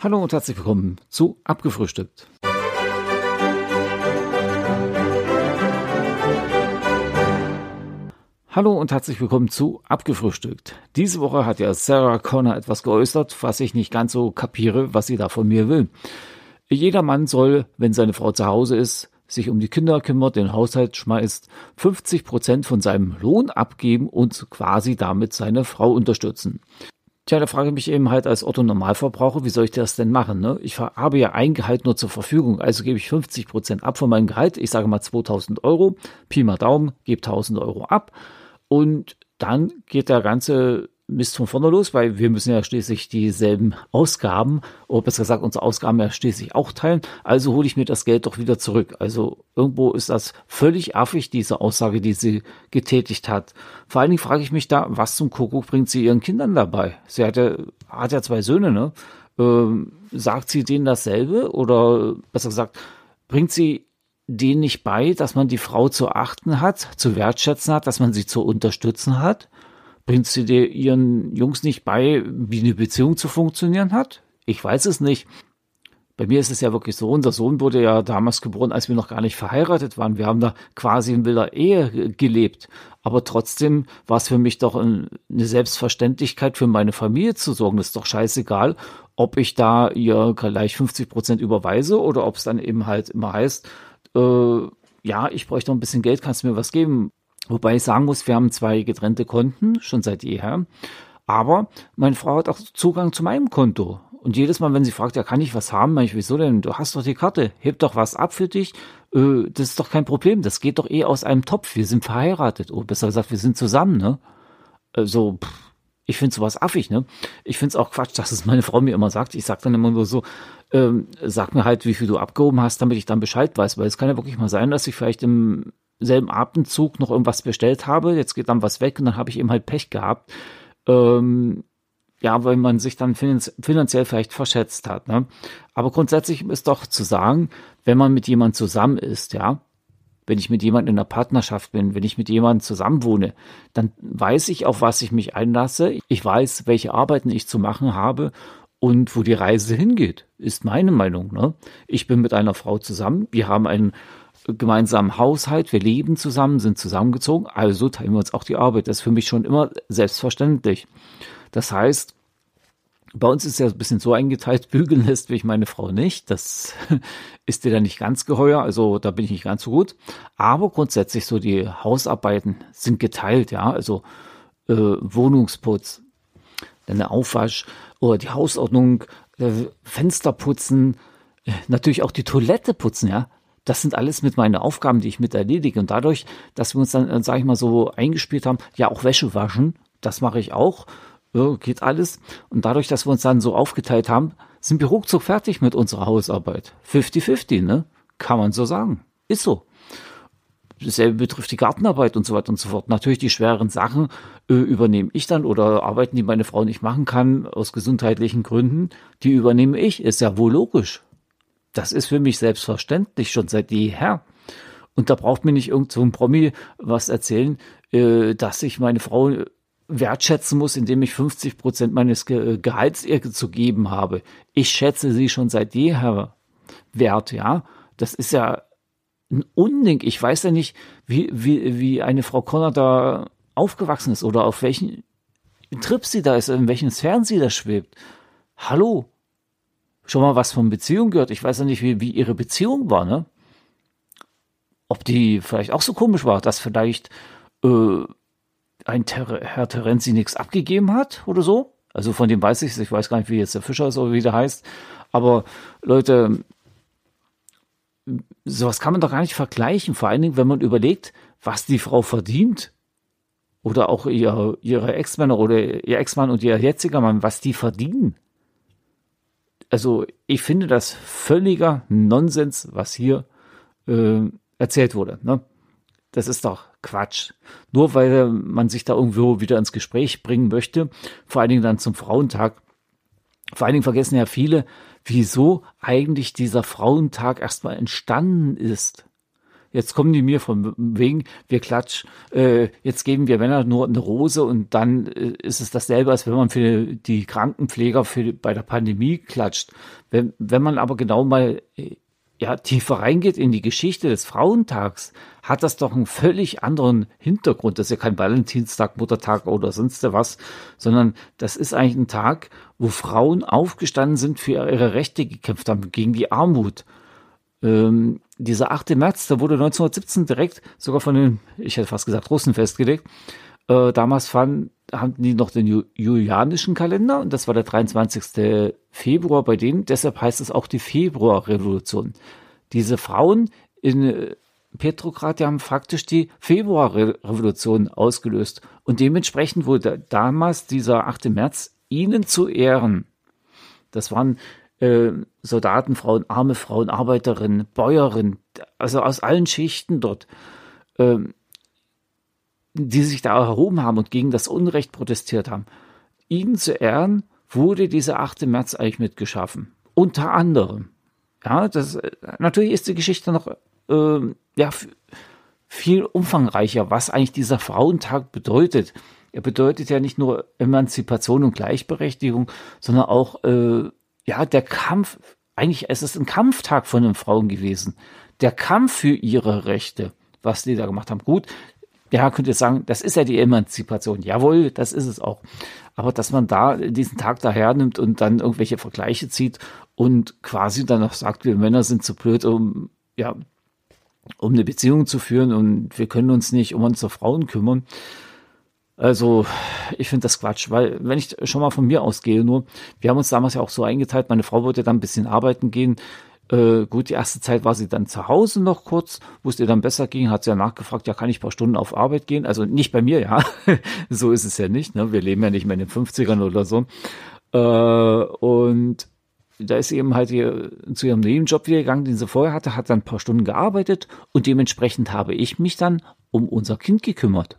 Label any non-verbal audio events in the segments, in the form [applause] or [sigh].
Hallo und herzlich willkommen zu Abgefrühstückt. Hallo und herzlich willkommen zu Abgefrühstückt. Diese Woche hat ja Sarah Connor etwas geäußert, was ich nicht ganz so kapiere, was sie da von mir will. Jeder Mann soll, wenn seine Frau zu Hause ist, sich um die Kinder kümmert, den Haushalt schmeißt, 50 Prozent von seinem Lohn abgeben und quasi damit seine Frau unterstützen. Tja, da frage ich mich eben halt als Otto Normalverbraucher, wie soll ich das denn machen? Ne? Ich habe ja ein Gehalt nur zur Verfügung, also gebe ich 50 Prozent ab von meinem Gehalt. Ich sage mal 2000 Euro, Pi mal Daumen, gebe 1000 Euro ab und dann geht der ganze Mist von vorne los, weil wir müssen ja schließlich dieselben Ausgaben, oder besser gesagt, unsere Ausgaben ja schließlich auch teilen. Also hole ich mir das Geld doch wieder zurück. Also irgendwo ist das völlig affig, diese Aussage, die sie getätigt hat. Vor allen Dingen frage ich mich da, was zum Kuckuck bringt sie ihren Kindern dabei? Sie hat ja, hat ja zwei Söhne, ne? Ähm, sagt sie denen dasselbe? Oder besser gesagt, bringt sie denen nicht bei, dass man die Frau zu achten hat, zu wertschätzen hat, dass man sie zu unterstützen hat? Bringt sie dir ihren Jungs nicht bei, wie eine Beziehung zu funktionieren hat? Ich weiß es nicht. Bei mir ist es ja wirklich so, unser Sohn wurde ja damals geboren, als wir noch gar nicht verheiratet waren. Wir haben da quasi in wilder Ehe gelebt. Aber trotzdem war es für mich doch eine Selbstverständlichkeit, für meine Familie zu sorgen. Das ist doch scheißegal, ob ich da ihr gleich 50 Prozent überweise oder ob es dann eben halt immer heißt, äh, ja, ich bräuchte noch ein bisschen Geld, kannst du mir was geben? Wobei ich sagen muss, wir haben zwei getrennte Konten, schon seit jeher. Aber meine Frau hat auch Zugang zu meinem Konto. Und jedes Mal, wenn sie fragt, ja, kann ich was haben, meine ich, wieso denn? Du hast doch die Karte, heb doch was ab für dich. Äh, das ist doch kein Problem. Das geht doch eh aus einem Topf. Wir sind verheiratet. Oder besser gesagt, wir sind zusammen, ne? Also, pff, ich finde sowas affig, ne? Ich finde es auch Quatsch, dass es meine Frau mir immer sagt. Ich sag dann immer nur so, ähm, sag mir halt, wie viel du abgehoben hast, damit ich dann Bescheid weiß. Weil es kann ja wirklich mal sein, dass ich vielleicht im selben Atemzug noch irgendwas bestellt habe, jetzt geht dann was weg und dann habe ich eben halt Pech gehabt. Ähm, ja, weil man sich dann finanziell vielleicht verschätzt hat. Ne? Aber grundsätzlich ist doch zu sagen, wenn man mit jemandem zusammen ist, ja, wenn ich mit jemandem in einer Partnerschaft bin, wenn ich mit jemandem zusammenwohne, dann weiß ich, auf was ich mich einlasse. Ich weiß, welche Arbeiten ich zu machen habe und wo die Reise hingeht, ist meine Meinung. Ne? Ich bin mit einer Frau zusammen. Wir haben einen gemeinsamen Haushalt, wir leben zusammen, sind zusammengezogen, also teilen wir uns auch die Arbeit. Das ist für mich schon immer selbstverständlich. Das heißt, bei uns ist ja ein bisschen so eingeteilt, [laughs] bügeln lässt wie ich meine Frau nicht. Das [laughs] ist dir dann nicht ganz geheuer, also da bin ich nicht ganz so gut. Aber grundsätzlich so die Hausarbeiten sind geteilt, ja, also äh, Wohnungsputz, dann der Aufwasch oder die Hausordnung, äh, Fenster putzen, äh, natürlich auch die Toilette putzen, ja. Das sind alles mit meinen Aufgaben, die ich mit erledige. Und dadurch, dass wir uns dann, äh, sage ich mal, so eingespielt haben, ja, auch Wäsche waschen, das mache ich auch, ja, geht alles. Und dadurch, dass wir uns dann so aufgeteilt haben, sind wir ruckzuck fertig mit unserer Hausarbeit. 50-50, ne? Kann man so sagen. Ist so. Dasselbe betrifft die Gartenarbeit und so weiter und so fort. Natürlich die schweren Sachen äh, übernehme ich dann oder Arbeiten, die meine Frau nicht machen kann, aus gesundheitlichen Gründen, die übernehme ich. Ist ja wohl logisch. Das ist für mich selbstverständlich schon seit jeher. Und da braucht mir nicht irgend so ein Promi was erzählen, äh, dass ich meine Frau wertschätzen muss, indem ich 50 Prozent meines Ge Gehalts ihr zu geben habe. Ich schätze sie schon seit jeher wert, ja. Das ist ja ein Unding. Ich weiß ja nicht, wie, wie, wie eine Frau Connor da aufgewachsen ist oder auf welchen Trip sie da ist, in welchen Sphären sie da schwebt. Hallo, schon mal was von Beziehung gehört. Ich weiß ja nicht, wie, wie ihre Beziehung war, ne? Ob die vielleicht auch so komisch war, dass vielleicht äh, ein Ter Herr Terenzi nichts abgegeben hat oder so. Also von dem weiß ich Ich weiß gar nicht, wie jetzt der Fischer ist oder wie der heißt. Aber Leute, sowas kann man doch gar nicht vergleichen. Vor allen Dingen, wenn man überlegt, was die Frau verdient. Oder auch ihr, ihre Ex-Männer oder ihr Ex-Mann und ihr jetziger Mann, was die verdienen also ich finde das völliger Nonsens, was hier äh, erzählt wurde. Ne? Das ist doch Quatsch. Nur weil man sich da irgendwo wieder ins Gespräch bringen möchte, vor allen Dingen dann zum Frauentag. Vor allen Dingen vergessen ja viele, wieso eigentlich dieser Frauentag erstmal entstanden ist. Jetzt kommen die mir von wegen, wir klatsch, äh, jetzt geben wir Männer nur eine Rose und dann äh, ist es dasselbe, als wenn man für die Krankenpfleger für, bei der Pandemie klatscht. Wenn, wenn man aber genau mal äh, ja, tiefer reingeht in die Geschichte des Frauentags, hat das doch einen völlig anderen Hintergrund. Das ist ja kein Valentinstag, Muttertag oder sonst was, sondern das ist eigentlich ein Tag, wo Frauen aufgestanden sind, für ihre Rechte gekämpft haben, gegen die Armut. Ähm, dieser 8. März, der wurde 1917 direkt sogar von den, ich hätte fast gesagt, Russen festgelegt. Äh, damals fand, hatten die noch den julianischen Kalender und das war der 23. Februar bei denen. Deshalb heißt es auch die Februarrevolution. Diese Frauen in äh, Petrograd, die haben faktisch die Februarrevolution ausgelöst. Und dementsprechend wurde damals dieser 8. März ihnen zu Ehren. Das waren äh, Soldaten, Frauen, arme Frauen, Arbeiterinnen, Bäuerinnen, also aus allen Schichten dort. Ähm, die sich da erhoben haben und gegen das Unrecht protestiert haben. Ihnen zu Ehren wurde dieser 8. März eigentlich mitgeschaffen. Unter anderem. Ja, das, natürlich ist die Geschichte noch äh, ja, viel umfangreicher, was eigentlich dieser Frauentag bedeutet. Er bedeutet ja nicht nur Emanzipation und Gleichberechtigung, sondern auch äh, ja der Kampf. Eigentlich ist es ein Kampftag von den Frauen gewesen. Der Kampf für ihre Rechte, was die da gemacht haben. Gut, ja, könnt ihr sagen, das ist ja die Emanzipation. Jawohl, das ist es auch. Aber dass man da diesen Tag daher nimmt und dann irgendwelche Vergleiche zieht und quasi dann noch sagt, wir Männer sind zu blöd, um, ja, um eine Beziehung zu führen und wir können uns nicht um unsere Frauen kümmern. Also, ich finde das Quatsch, weil wenn ich schon mal von mir ausgehe, nur, wir haben uns damals ja auch so eingeteilt, meine Frau wollte dann ein bisschen arbeiten gehen, äh, gut, die erste Zeit war sie dann zu Hause noch kurz, wo es ihr dann besser ging, hat sie ja nachgefragt, ja, kann ich ein paar Stunden auf Arbeit gehen? Also nicht bei mir, ja. [laughs] so ist es ja nicht. Ne? Wir leben ja nicht mehr in den 50ern oder so. Äh, und da ist sie eben halt hier zu ihrem Nebenjob wieder gegangen, den sie vorher hatte, hat dann ein paar Stunden gearbeitet und dementsprechend habe ich mich dann um unser Kind gekümmert.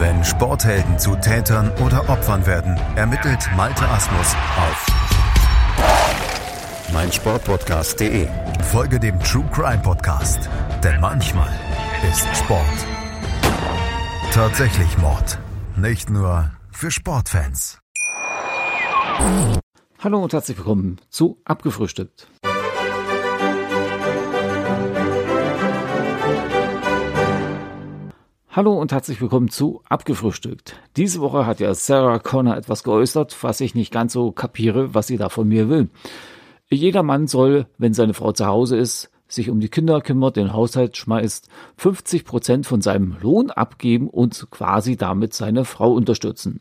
Wenn Sporthelden zu Tätern oder Opfern werden, ermittelt Malte Asmus auf meinsportpodcast.de. Folge dem True Crime Podcast, denn manchmal ist Sport tatsächlich Mord. Nicht nur für Sportfans. Hallo und herzlich willkommen zu Abgefrühstückt. Hallo und herzlich willkommen zu Abgefrühstückt. Diese Woche hat ja Sarah Connor etwas geäußert, was ich nicht ganz so kapiere, was sie da von mir will. Jeder Mann soll, wenn seine Frau zu Hause ist, sich um die Kinder kümmert, den Haushalt schmeißt, 50 Prozent von seinem Lohn abgeben und quasi damit seine Frau unterstützen.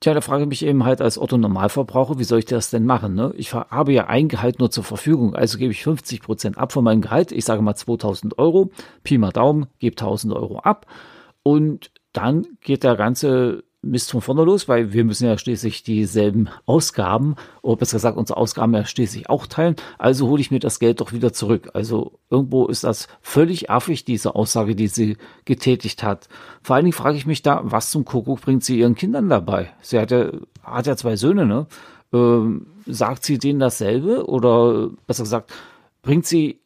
Tja, da frage ich mich eben halt als Otto Normalverbraucher, wie soll ich das denn machen? Ne? Ich habe ja ein Gehalt nur zur Verfügung, also gebe ich 50 Prozent ab von meinem Gehalt. Ich sage mal 2000 Euro, Pi mal Daumen, gebe 1000 Euro ab und dann geht der ganze Mist von vorne los, weil wir müssen ja schließlich dieselben Ausgaben, oder besser gesagt, unsere Ausgaben ja schließlich auch teilen. Also hole ich mir das Geld doch wieder zurück. Also irgendwo ist das völlig affig, diese Aussage, die sie getätigt hat. Vor allen Dingen frage ich mich da, was zum Kuckuck bringt sie ihren Kindern dabei? Sie hat ja, hat ja zwei Söhne, ne? Ähm, sagt sie denen dasselbe? Oder besser gesagt, bringt sie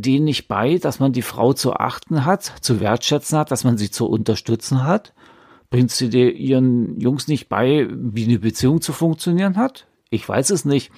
denen nicht bei, dass man die Frau zu achten hat, zu wertschätzen hat, dass man sie zu unterstützen hat? Bringt sie dir ihren Jungs nicht bei, wie eine Beziehung zu funktionieren hat? Ich weiß es nicht.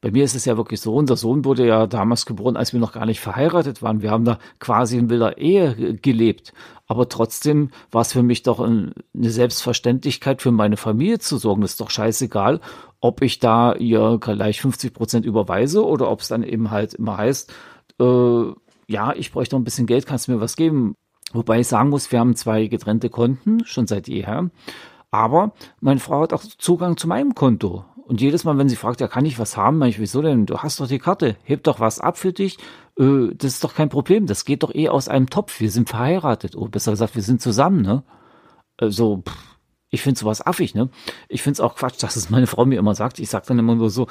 Bei mir ist es ja wirklich so, unser Sohn wurde ja damals geboren, als wir noch gar nicht verheiratet waren. Wir haben da quasi in wilder Ehe gelebt. Aber trotzdem war es für mich doch eine Selbstverständlichkeit, für meine Familie zu sorgen. Das ist doch scheißegal, ob ich da ihr gleich 50 Prozent überweise oder ob es dann eben halt immer heißt, äh, ja, ich bräuchte noch ein bisschen Geld, kannst du mir was geben? Wobei ich sagen muss, wir haben zwei getrennte Konten, schon seit jeher. Aber meine Frau hat auch Zugang zu meinem Konto. Und jedes Mal, wenn sie fragt, ja, kann ich was haben? Ich, wieso denn? Du hast doch die Karte. Heb doch was ab für dich. Äh, das ist doch kein Problem. Das geht doch eh aus einem Topf. Wir sind verheiratet. Oder besser gesagt, wir sind zusammen, ne? äh, so, pff, ich finde sowas affig, ne? Ich finde es auch Quatsch, dass es meine Frau mir immer sagt. Ich sag dann immer nur so,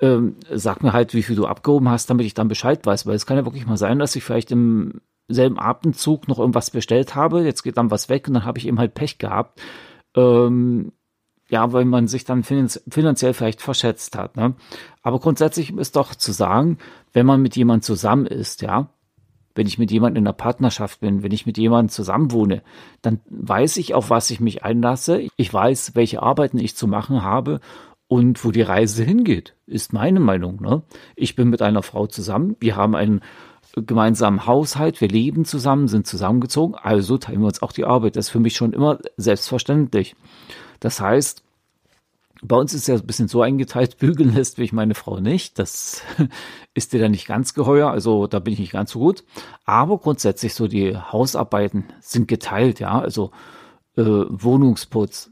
ähm, sag mir halt, wie viel du abgehoben hast, damit ich dann Bescheid weiß, weil es kann ja wirklich mal sein, dass ich vielleicht im selben Atemzug noch irgendwas bestellt habe, jetzt geht dann was weg und dann habe ich eben halt Pech gehabt. Ähm, ja, weil man sich dann finanziell vielleicht verschätzt hat. Ne? Aber grundsätzlich ist doch zu sagen, wenn man mit jemand zusammen ist, ja, wenn ich mit jemandem in einer Partnerschaft bin, wenn ich mit jemandem zusammenwohne, dann weiß ich, auf was ich mich einlasse. Ich weiß, welche Arbeiten ich zu machen habe und wo die Reise hingeht, ist meine Meinung. Ne? Ich bin mit einer Frau zusammen, wir haben einen gemeinsamen Haushalt, wir leben zusammen, sind zusammengezogen, also teilen wir uns auch die Arbeit. Das ist für mich schon immer selbstverständlich. Das heißt, bei uns ist ja ein bisschen so eingeteilt, [laughs] bügeln lässt wie ich meine Frau nicht. Das [laughs] ist dir dann nicht ganz geheuer, also da bin ich nicht ganz so gut. Aber grundsätzlich so die Hausarbeiten sind geteilt, ja, also äh, Wohnungsputz,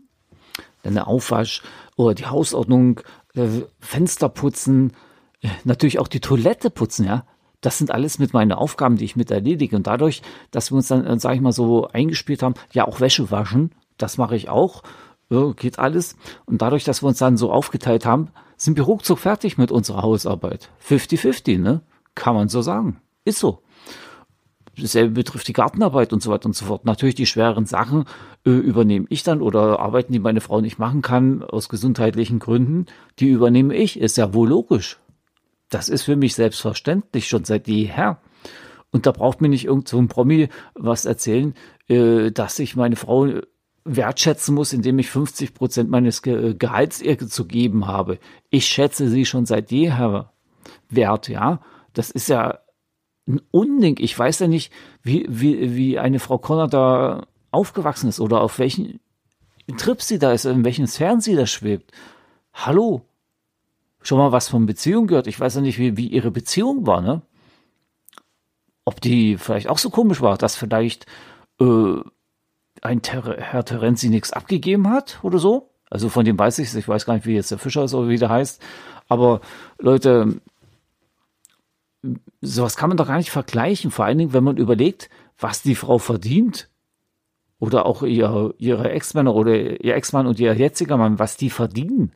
dann der Aufwasch oder die Hausordnung, äh, Fenster putzen, äh, natürlich auch die Toilette putzen, ja. Das sind alles mit meinen Aufgaben, die ich mit erledige. Und dadurch, dass wir uns dann, äh, sage ich mal, so eingespielt haben, ja, auch Wäsche waschen, das mache ich auch ja, geht alles. Und dadurch, dass wir uns dann so aufgeteilt haben, sind wir ruckzuck fertig mit unserer Hausarbeit. 50-50, ne? Kann man so sagen. Ist so. Dasselbe betrifft die Gartenarbeit und so weiter und so fort. Natürlich die schweren Sachen äh, übernehme ich dann oder Arbeiten, die meine Frau nicht machen kann, aus gesundheitlichen Gründen, die übernehme ich. Ist ja wohl logisch. Das ist für mich selbstverständlich schon seit jeher. Und da braucht mir nicht irgend so ein Promi was erzählen, äh, dass sich meine Frau wertschätzen muss, indem ich 50 Prozent meines Ge Gehalts ihr zu geben habe. Ich schätze sie schon seit jeher wert, ja. Das ist ja ein Unding. Ich weiß ja nicht, wie, wie, wie eine Frau Conner da aufgewachsen ist oder auf welchen Trip sie da ist, in welchen Sphären sie da schwebt. Hallo? Schon mal was von Beziehung gehört? Ich weiß ja nicht, wie, wie ihre Beziehung war, ne? Ob die vielleicht auch so komisch war, dass vielleicht äh, ein Ter Herr Terenzi nichts abgegeben hat oder so. Also von dem weiß ich es. Ich weiß gar nicht, wie jetzt der Fischer ist oder wie der heißt. Aber Leute, sowas kann man doch gar nicht vergleichen. Vor allen Dingen, wenn man überlegt, was die Frau verdient. Oder auch ihr, ihre Ex-Männer oder ihr Ex-Mann und ihr jetziger Mann, was die verdienen.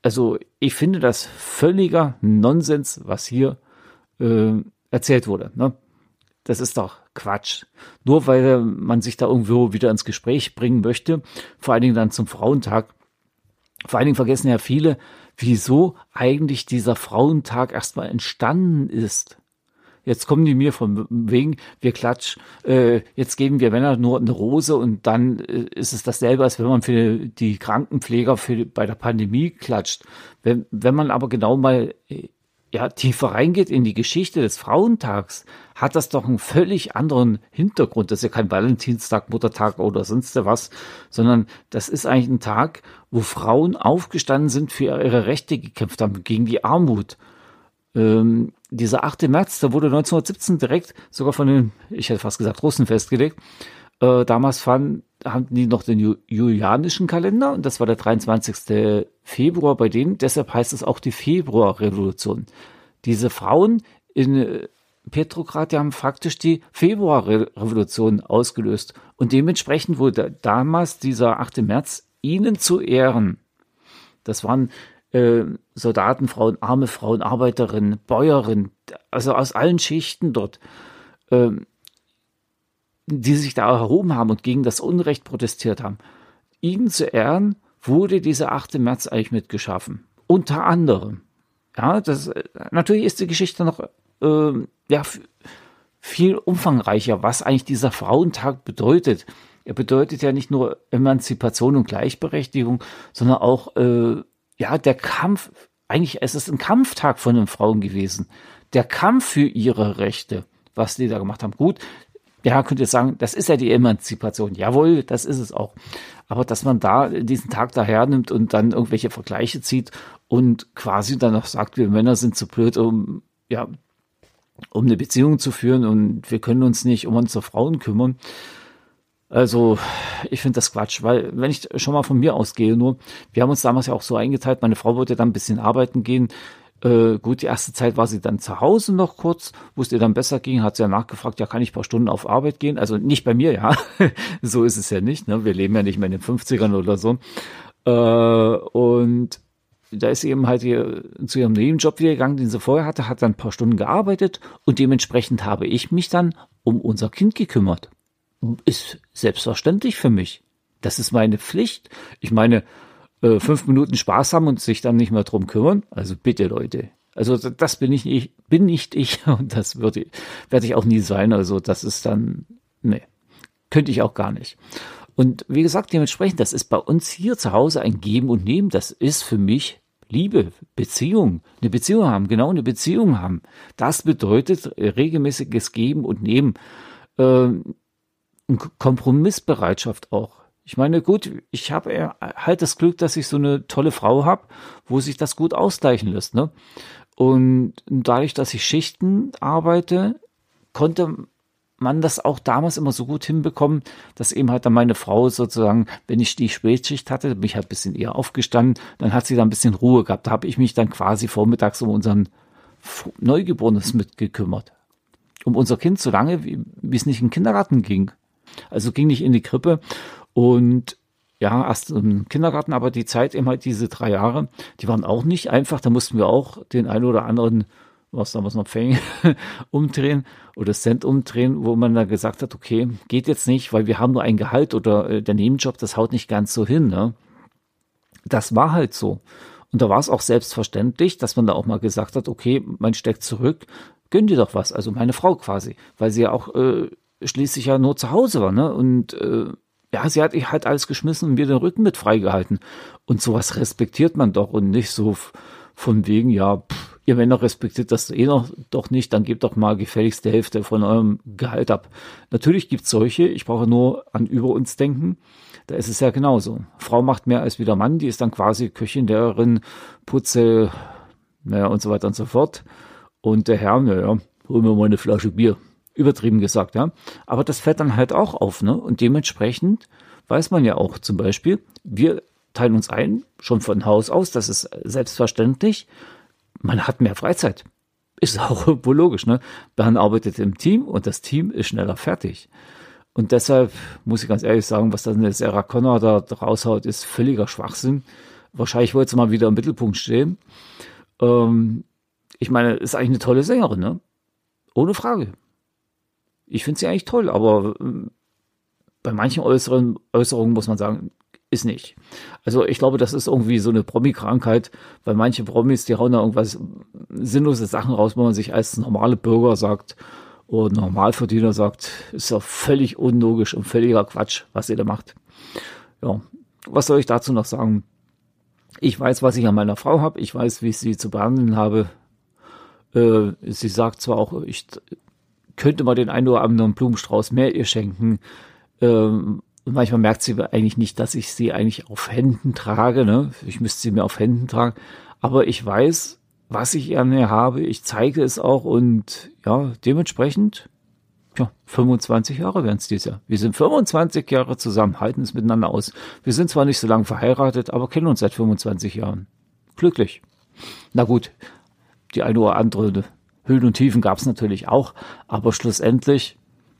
Also ich finde das völliger Nonsens, was hier äh, erzählt wurde. Ne? Das ist doch Quatsch. Nur weil man sich da irgendwo wieder ins Gespräch bringen möchte, vor allen Dingen dann zum Frauentag. Vor allen Dingen vergessen ja viele, wieso eigentlich dieser Frauentag erstmal entstanden ist. Jetzt kommen die mir von wegen, wir klatsch, äh, jetzt geben wir Männer nur eine Rose und dann äh, ist es dasselbe, als wenn man für die Krankenpfleger für, bei der Pandemie klatscht. Wenn, wenn man aber genau mal äh, ja, tiefer reingeht in die Geschichte des Frauentags, hat das doch einen völlig anderen Hintergrund. Das ist ja kein Valentinstag, Muttertag oder sonst was, sondern das ist eigentlich ein Tag, wo Frauen aufgestanden sind, für ihre Rechte gekämpft haben, gegen die Armut. Ähm, dieser 8. März, der wurde 1917 direkt sogar von den, ich hätte fast gesagt, Russen festgelegt. Äh, damals fanden, hatten die noch den julianischen Kalender und das war der 23. Februar bei denen. Deshalb heißt es auch die Februarrevolution. Diese Frauen in äh, Petrograd, die haben faktisch die Februarrevolution ausgelöst. Und dementsprechend wurde damals dieser 8. März ihnen zu Ehren. Das waren äh, Soldaten, Frauen, arme Frauen, Arbeiterinnen, Bäuerinnen, also aus allen Schichten dort, äh, die sich da erhoben haben und gegen das Unrecht protestiert haben. Ihnen zu Ehren wurde dieser 8. März eigentlich mitgeschaffen. Unter anderem. Ja, das, natürlich ist die Geschichte noch äh, ja, viel umfangreicher, was eigentlich dieser Frauentag bedeutet. Er bedeutet ja nicht nur Emanzipation und Gleichberechtigung, sondern auch äh, ja der Kampf. Eigentlich ist es ein Kampftag von den Frauen gewesen. Der Kampf für ihre Rechte, was die da gemacht haben. Gut, ja, könnt ihr sagen, das ist ja die Emanzipation. Jawohl, das ist es auch. Aber dass man da diesen Tag daher nimmt und dann irgendwelche Vergleiche zieht und quasi dann noch sagt, wir Männer sind zu blöd, um, ja, um eine Beziehung zu führen und wir können uns nicht um unsere Frauen kümmern. Also, ich finde das Quatsch, weil wenn ich schon mal von mir ausgehe, nur, wir haben uns damals ja auch so eingeteilt, meine Frau wollte dann ein bisschen arbeiten gehen, Äh, gut, die erste Zeit war sie dann zu Hause noch kurz, wo es ihr dann besser ging, hat sie ja nachgefragt, ja, kann ich paar Stunden auf Arbeit gehen? Also nicht bei mir, ja. [laughs] so ist es ja nicht. Ne? Wir leben ja nicht mehr in den 50ern oder so. Äh, und da ist sie eben halt hier zu ihrem Nebenjob wieder gegangen, den sie vorher hatte, hat dann ein paar Stunden gearbeitet und dementsprechend habe ich mich dann um unser Kind gekümmert. Ist selbstverständlich für mich. Das ist meine Pflicht. Ich meine, äh, fünf Minuten Spaß haben und sich dann nicht mehr drum kümmern. Also bitte, Leute. Also das bin ich nicht, bin nicht ich [laughs] und das würde, werde ich auch nie sein. Also das ist dann, nee, könnte ich auch gar nicht. Und wie gesagt, dementsprechend, das ist bei uns hier zu Hause ein Geben und Nehmen. Das ist für mich Liebe, Beziehung, eine Beziehung haben, genau eine Beziehung haben. Das bedeutet regelmäßiges Geben und Nehmen. Äh, Kompromissbereitschaft auch. Ich meine, gut, ich habe halt das Glück, dass ich so eine tolle Frau habe, wo sich das gut ausgleichen lässt. Ne? Und dadurch, dass ich Schichten arbeite, konnte man das auch damals immer so gut hinbekommen, dass eben halt dann meine Frau sozusagen, wenn ich die Spätschicht hatte, bin ich halt ein bisschen eher aufgestanden, dann hat sie da ein bisschen Ruhe gehabt. Da habe ich mich dann quasi vormittags um unseren Neugeborenes mitgekümmert. Um unser Kind so lange, wie, wie es nicht in den Kindergarten ging. Also ging nicht in die Krippe und ja, erst im Kindergarten, aber die Zeit eben halt diese drei Jahre, die waren auch nicht einfach. Da mussten wir auch den einen oder anderen was damals noch Fang [laughs] umdrehen oder Cent umdrehen, wo man da gesagt hat, okay, geht jetzt nicht, weil wir haben nur ein Gehalt oder äh, der Nebenjob, das haut nicht ganz so hin. Ne? Das war halt so. Und da war es auch selbstverständlich, dass man da auch mal gesagt hat, okay, man steckt zurück, gönn dir doch was. Also meine Frau quasi, weil sie ja auch äh, schließlich ja nur zu Hause war. Ne? Und äh, ja, sie hat halt alles geschmissen und mir den Rücken mit freigehalten. Und sowas respektiert man doch und nicht so von wegen, ja, pff, ihr Männer respektiert das eh noch doch nicht, dann gebt doch mal gefälligst die Hälfte von eurem Gehalt ab. Natürlich gibt's solche, ich brauche nur an über uns denken. Da ist es ja genauso. Frau macht mehr als wie der Mann, die ist dann quasi Köchin, Lehrerin, Putze, naja, und so weiter und so fort. Und der Herr, naja, holen wir mal eine Flasche Bier. Übertrieben gesagt, ja. Aber das fällt dann halt auch auf, ne? Und dementsprechend weiß man ja auch zum Beispiel, wir teilen uns ein, schon von Haus aus, das ist selbstverständlich man hat mehr Freizeit. Ist [laughs] auch wohl logisch, ne? Man arbeitet im Team und das Team ist schneller fertig. Und deshalb muss ich ganz ehrlich sagen, was dann eine Sarah Connor da raushaut, ist völliger Schwachsinn. Wahrscheinlich wollte sie mal wieder im Mittelpunkt stehen. Ähm, ich meine, ist eigentlich eine tolle Sängerin, ne? Ohne Frage. Ich finde sie eigentlich toll, aber äh, bei manchen äußeren Äußerungen muss man sagen, ist nicht. Also ich glaube, das ist irgendwie so eine Promi-Krankheit, weil manche Promis, die hauen da irgendwas sinnlose Sachen raus, wo man sich als normale Bürger sagt oder Normalverdiener sagt, ist ja völlig unlogisch und völliger Quatsch, was ihr da macht. Ja, was soll ich dazu noch sagen? Ich weiß, was ich an meiner Frau habe, ich weiß, wie ich sie zu behandeln habe. Äh, sie sagt zwar auch, ich könnte mal den einen oder anderen Blumenstrauß mehr ihr schenken, ähm, manchmal merkt sie eigentlich nicht, dass ich sie eigentlich auf Händen trage. Ne? Ich müsste sie mir auf Händen tragen. Aber ich weiß, was ich an ihr habe. Ich zeige es auch und ja, dementsprechend, ja, 25 Jahre werden es dieses Jahr. Wir sind 25 Jahre zusammen, halten es miteinander aus. Wir sind zwar nicht so lange verheiratet, aber kennen uns seit 25 Jahren. Glücklich. Na gut, die eine oder andere Höhen und Tiefen gab es natürlich auch, aber schlussendlich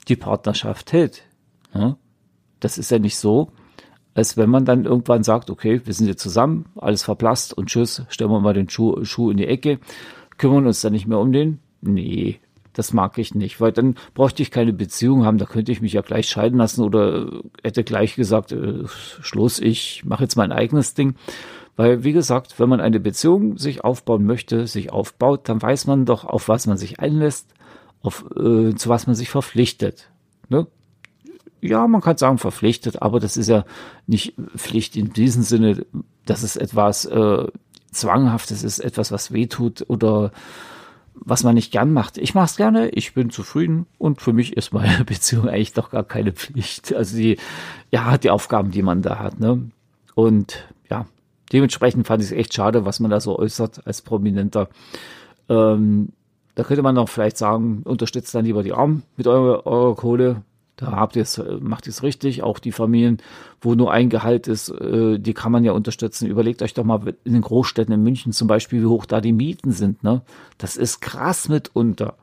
die Partnerschaft hält. Ja? Das ist ja nicht so, als wenn man dann irgendwann sagt, okay, wir sind jetzt zusammen, alles verblasst und tschüss, stellen wir mal den Schuh, Schuh in die Ecke, kümmern uns dann nicht mehr um den. Nee, das mag ich nicht, weil dann bräuchte ich keine Beziehung haben, da könnte ich mich ja gleich scheiden lassen oder hätte gleich gesagt, äh, Schluss, ich mache jetzt mein eigenes Ding. Weil, wie gesagt, wenn man eine Beziehung sich aufbauen möchte, sich aufbaut, dann weiß man doch, auf was man sich einlässt, auf, äh, zu was man sich verpflichtet. Ne? ja, man kann sagen verpflichtet, aber das ist ja nicht Pflicht in diesem Sinne, dass es etwas äh, Zwanghaftes ist, etwas, was wehtut oder was man nicht gern macht. Ich mache es gerne, ich bin zufrieden und für mich ist meine [laughs] Beziehung eigentlich doch gar keine Pflicht. Also die, ja, die Aufgaben, die man da hat, ne? Und ja, dementsprechend fand ich es echt schade, was man da so äußert als Prominenter. Ähm, da könnte man doch vielleicht sagen, unterstützt dann lieber die Armen mit eurer, eurer Kohle, Da habt ihr es, macht ihr es richtig. Auch die Familien, wo nur ein Gehalt ist, äh, die kann man ja unterstützen. Überlegt euch doch mal in den Großstädten in München zum Beispiel, wie hoch da die Mieten sind. Ne? Das ist krass mitunter.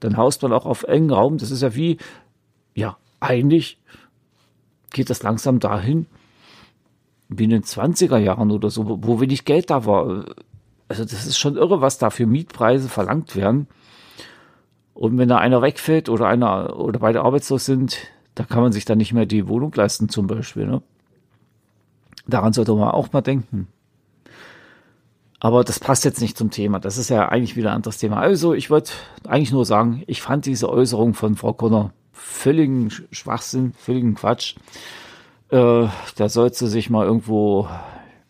Dann haust man auch auf engen Raum. Das ist ja wie, ja, eigentlich geht das langsam dahin, wie in den 20er Jahren oder so, wo wenig Geld da war. Also das ist schon irre, was da für Mietpreise verlangt werden. Und wenn da einer wegfällt oder einer oder beide arbeitslos sind, da kann man sich dann nicht mehr die Wohnung leisten zum Beispiel. Ne? Daran sollte man auch mal denken. Aber das passt jetzt nicht zum Thema. Das ist ja eigentlich wieder ein anderes Thema. Also ich wollte eigentlich nur sagen, ich fand diese Äußerung von Frau Conner völligen Schwachsinn, völligen Quatsch. Äh, da sollte sich mal irgendwo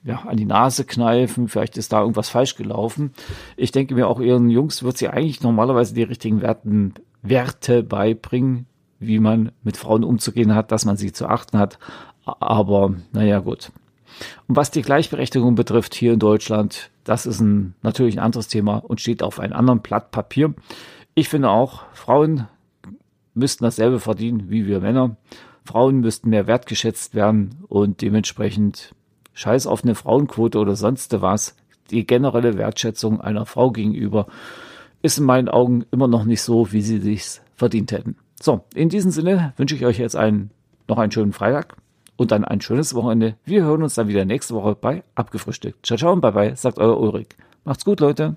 ja, an die Nase kneifen, vielleicht ist da irgendwas falsch gelaufen. Ich denke mir auch ihren Jungs wird sie eigentlich normalerweise die richtigen Werten, Werte beibringen, wie man mit Frauen umzugehen hat, dass man sie zu achten hat. Aber naja, gut. Und was die Gleichberechtigung betrifft hier in Deutschland, das ist ein, natürlich ein anderes Thema und steht auf einem anderen Blatt Papier. Ich finde auch, Frauen müssten dasselbe verdienen wie wir Männer. Frauen müssten mehr wertgeschätzt werden und dementsprechend scheiß auf eine Frauenquote oder sonst was. Die generelle Wertschätzung einer Frau gegenüber ist in meinen Augen immer noch nicht so, wie sie sich's verdient hätten. So, in diesem Sinne wünsche ich euch jetzt einen, noch einen schönen Freitag und dann ein schönes Wochenende. Wir hören uns dann wieder nächste Woche bei Abgefrühstückt. Ciao, ciao und bye bye, sagt euer Ulrich. Macht's gut, Leute.